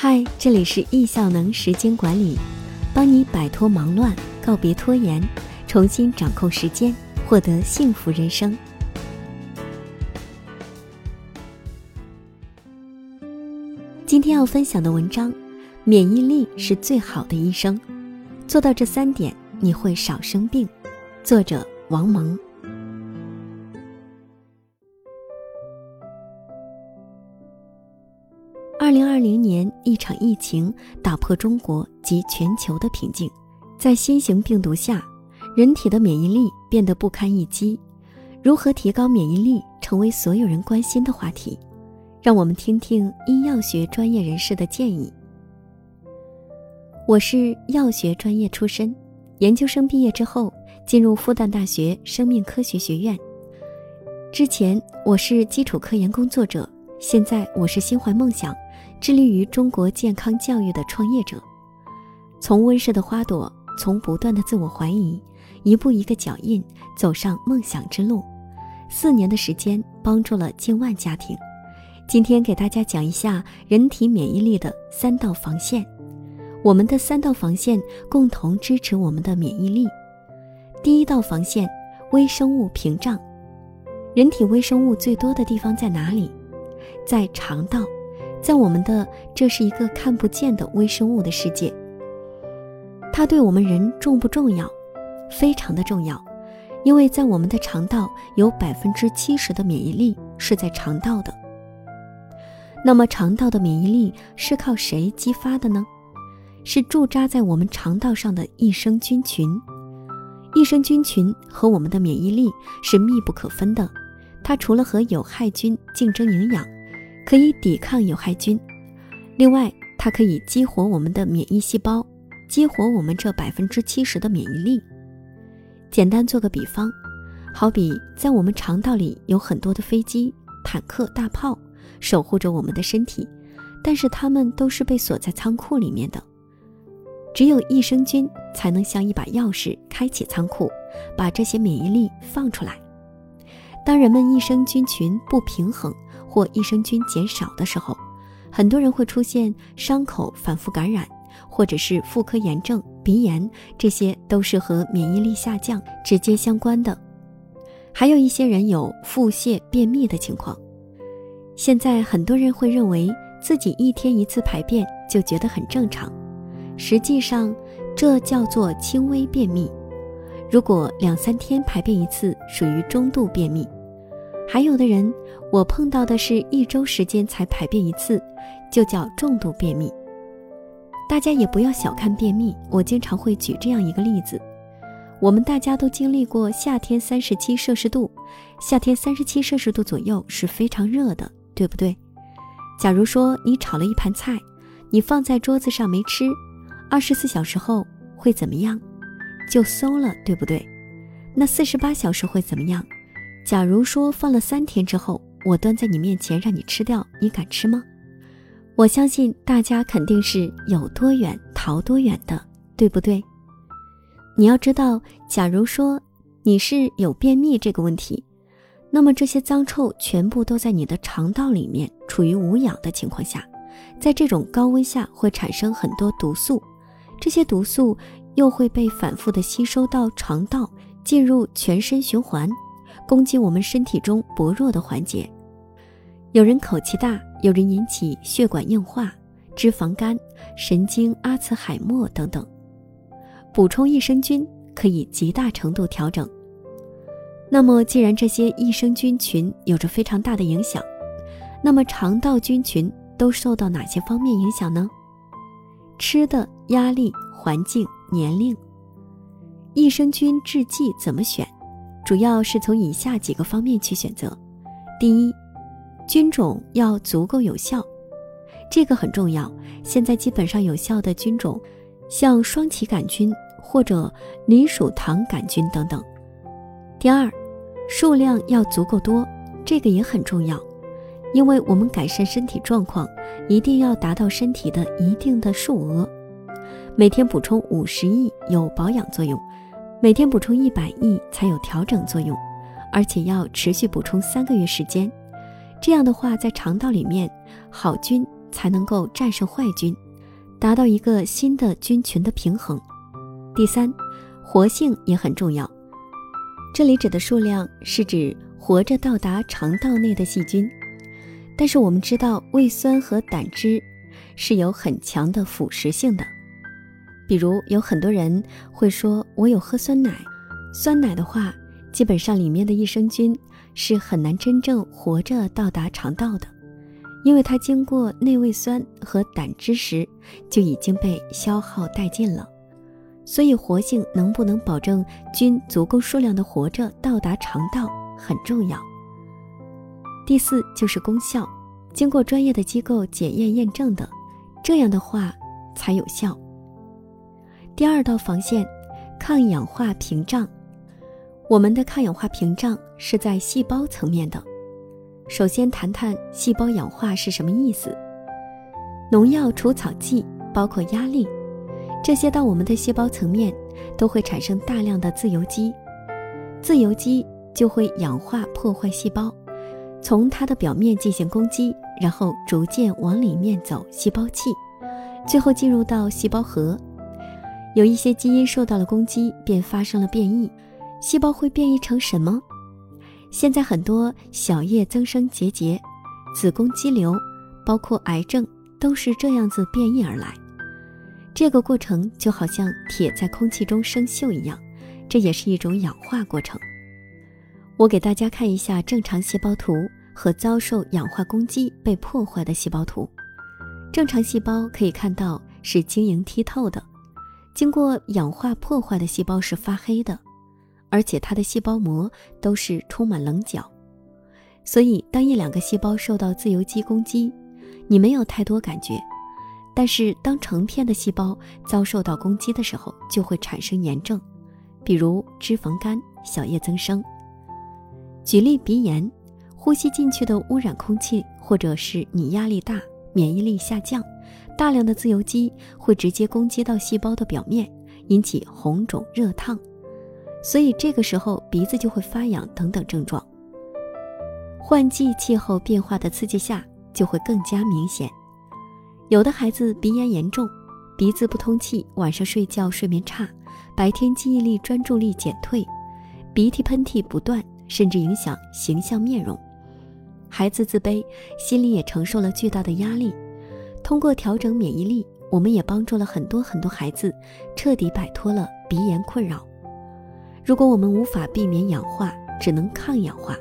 嗨，这里是易效能时间管理，帮你摆脱忙乱，告别拖延，重新掌控时间，获得幸福人生。今天要分享的文章，免疫力是最好的医生，做到这三点，你会少生病。作者王蒙。二零二零年，一场疫情打破中国及全球的平静。在新型病毒下，人体的免疫力变得不堪一击。如何提高免疫力，成为所有人关心的话题。让我们听听医药学专业人士的建议。我是药学专业出身，研究生毕业之后进入复旦大学生命科学学院。之前我是基础科研工作者，现在我是心怀梦想。致力于中国健康教育的创业者，从温室的花朵，从不断的自我怀疑，一步一个脚印走上梦想之路。四年的时间，帮助了近万家庭。今天给大家讲一下人体免疫力的三道防线。我们的三道防线共同支持我们的免疫力。第一道防线，微生物屏障。人体微生物最多的地方在哪里？在肠道。在我们的这是一个看不见的微生物的世界，它对我们人重不重要？非常的重要，因为在我们的肠道有百分之七十的免疫力是在肠道的。那么肠道的免疫力是靠谁激发的呢？是驻扎在我们肠道上的益生菌群。益生菌群和我们的免疫力是密不可分的，它除了和有害菌竞争营养。可以抵抗有害菌，另外它可以激活我们的免疫细胞，激活我们这百分之七十的免疫力。简单做个比方，好比在我们肠道里有很多的飞机、坦克、大炮，守护着我们的身体，但是它们都是被锁在仓库里面的。只有益生菌才能像一把钥匙，开启仓库，把这些免疫力放出来。当人们益生菌群不平衡。或益生菌减少的时候，很多人会出现伤口反复感染，或者是妇科炎症、鼻炎，这些都是和免疫力下降直接相关的。还有一些人有腹泻、便秘的情况。现在很多人会认为自己一天一次排便就觉得很正常，实际上这叫做轻微便秘。如果两三天排便一次，属于中度便秘。还有的人，我碰到的是一周时间才排便一次，就叫重度便秘。大家也不要小看便秘，我经常会举这样一个例子：我们大家都经历过夏天三十七摄氏度，夏天三十七摄氏度左右是非常热的，对不对？假如说你炒了一盘菜，你放在桌子上没吃，二十四小时后会怎么样？就馊了，对不对？那四十八小时会怎么样？假如说放了三天之后，我端在你面前让你吃掉，你敢吃吗？我相信大家肯定是有多远逃多远的，对不对？你要知道，假如说你是有便秘这个问题，那么这些脏臭全部都在你的肠道里面，处于无氧的情况下，在这种高温下会产生很多毒素，这些毒素又会被反复的吸收到肠道，进入全身循环。攻击我们身体中薄弱的环节，有人口气大，有人引起血管硬化、脂肪肝、神经阿茨海默等等。补充益生菌可以极大程度调整。那么，既然这些益生菌群有着非常大的影响，那么肠道菌群都受到哪些方面影响呢？吃的、压力、环境、年龄。益生菌制剂怎么选？主要是从以下几个方面去选择：第一，菌种要足够有效，这个很重要。现在基本上有效的菌种，像双歧杆菌或者梨属糖杆菌等等。第二，数量要足够多，这个也很重要，因为我们改善身体状况，一定要达到身体的一定的数额，每天补充五十亿有保养作用。每天补充一百亿才有调整作用，而且要持续补充三个月时间。这样的话，在肠道里面，好菌才能够战胜坏菌，达到一个新的菌群的平衡。第三，活性也很重要。这里指的数量是指活着到达肠道内的细菌。但是我们知道，胃酸和胆汁是有很强的腐蚀性的。比如有很多人会说：“我有喝酸奶，酸奶的话，基本上里面的益生菌是很难真正活着到达肠道的，因为它经过内胃酸和胆汁时就已经被消耗殆尽了。所以活性能不能保证菌足够数量的活着到达肠道很重要。”第四就是功效，经过专业的机构检验验证的，这样的话才有效。第二道防线，抗氧化屏障。我们的抗氧化屏障是在细胞层面的。首先谈谈细胞氧化是什么意思。农药、除草剂，包括压力，这些到我们的细胞层面都会产生大量的自由基，自由基就会氧化破坏细胞。从它的表面进行攻击，然后逐渐往里面走，细胞器，最后进入到细胞核。有一些基因受到了攻击，便发生了变异。细胞会变异成什么？现在很多小叶增生结节、子宫肌瘤，包括癌症，都是这样子变异而来。这个过程就好像铁在空气中生锈一样，这也是一种氧化过程。我给大家看一下正常细胞图和遭受氧化攻击被破坏的细胞图。正常细胞可以看到是晶莹剔透的，经过氧化破坏的细胞是发黑的，而且它的细胞膜都是充满棱角。所以，当一两个细胞受到自由基攻击，你没有太多感觉；但是，当成片的细胞遭受到攻击的时候，就会产生炎症，比如脂肪肝、小叶增生。举例鼻炎，呼吸进去的污染空气，或者是你压力大、免疫力下降，大量的自由基会直接攻击到细胞的表面，引起红肿热烫，所以这个时候鼻子就会发痒等等症状。换季气候变化的刺激下，就会更加明显。有的孩子鼻炎严重，鼻子不通气，晚上睡觉睡眠差，白天记忆力专注力减退，鼻涕喷嚏不断。甚至影响形象面容，孩子自卑，心里也承受了巨大的压力。通过调整免疫力，我们也帮助了很多很多孩子彻底摆脱了鼻炎困扰。如果我们无法避免氧化，只能抗氧化。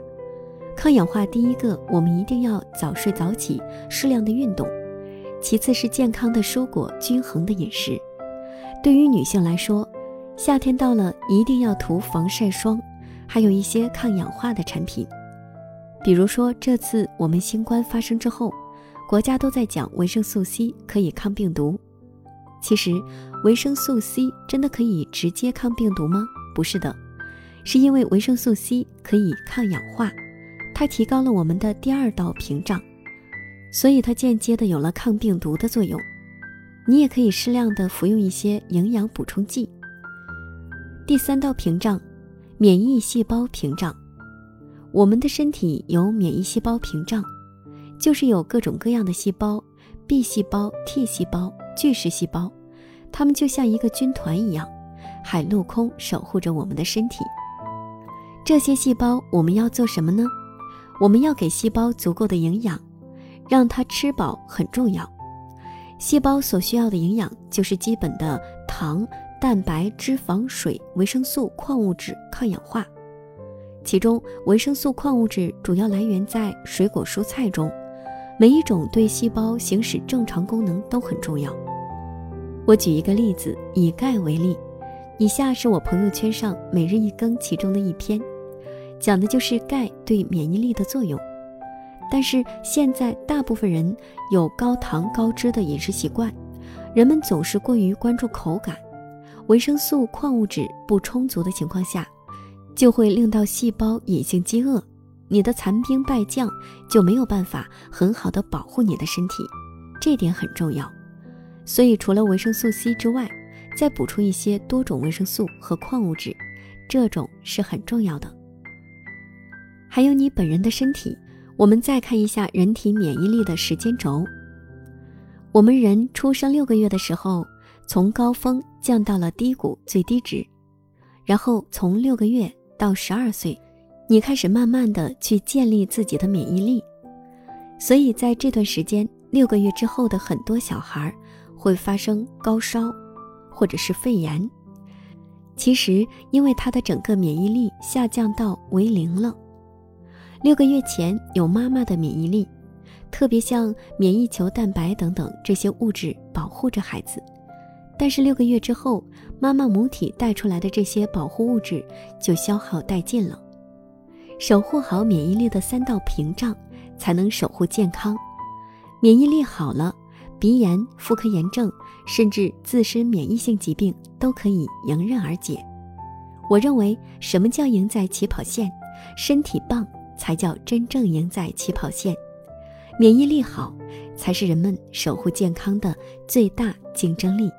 抗氧化第一个，我们一定要早睡早起，适量的运动；其次是健康的蔬果，均衡的饮食。对于女性来说，夏天到了，一定要涂防晒霜。还有一些抗氧化的产品，比如说这次我们新冠发生之后，国家都在讲维生素 C 可以抗病毒。其实维生素 C 真的可以直接抗病毒吗？不是的，是因为维生素 C 可以抗氧化，它提高了我们的第二道屏障，所以它间接的有了抗病毒的作用。你也可以适量的服用一些营养补充剂。第三道屏障。免疫细胞屏障，我们的身体有免疫细胞屏障，就是有各种各样的细胞，B 细胞、T 细胞、巨噬细胞，它们就像一个军团一样，海陆空守护着我们的身体。这些细胞我们要做什么呢？我们要给细胞足够的营养，让它吃饱很重要。细胞所需要的营养就是基本的糖。蛋白、脂肪、水、维生素、矿物质、抗氧化，其中维生素、矿物质主要来源在水果、蔬菜中，每一种对细胞行使正常功能都很重要。我举一个例子，以钙为例，以下是我朋友圈上每日一更其中的一篇，讲的就是钙对免疫力的作用。但是现在大部分人有高糖高脂的饮食习惯，人们总是过于关注口感。维生素、矿物质不充足的情况下，就会令到细胞隐性饥饿，你的残兵败将就没有办法很好的保护你的身体，这点很重要。所以除了维生素 C 之外，再补充一些多种维生素和矿物质，这种是很重要的。还有你本人的身体，我们再看一下人体免疫力的时间轴。我们人出生六个月的时候，从高峰降到了低谷最低值，然后从六个月到十二岁，你开始慢慢的去建立自己的免疫力。所以在这段时间，六个月之后的很多小孩会发生高烧，或者是肺炎。其实，因为他的整个免疫力下降到为零了。六个月前有妈妈的免疫力，特别像免疫球蛋白等等这些物质保护着孩子，但是六个月之后，妈妈母体带出来的这些保护物质就消耗殆尽了。守护好免疫力的三道屏障，才能守护健康。免疫力好了，鼻炎、妇科炎症，甚至自身免疫性疾病都可以迎刃而解。我认为，什么叫赢在起跑线？身体棒。才叫真正赢在起跑线，免疫力好，才是人们守护健康的最大竞争力。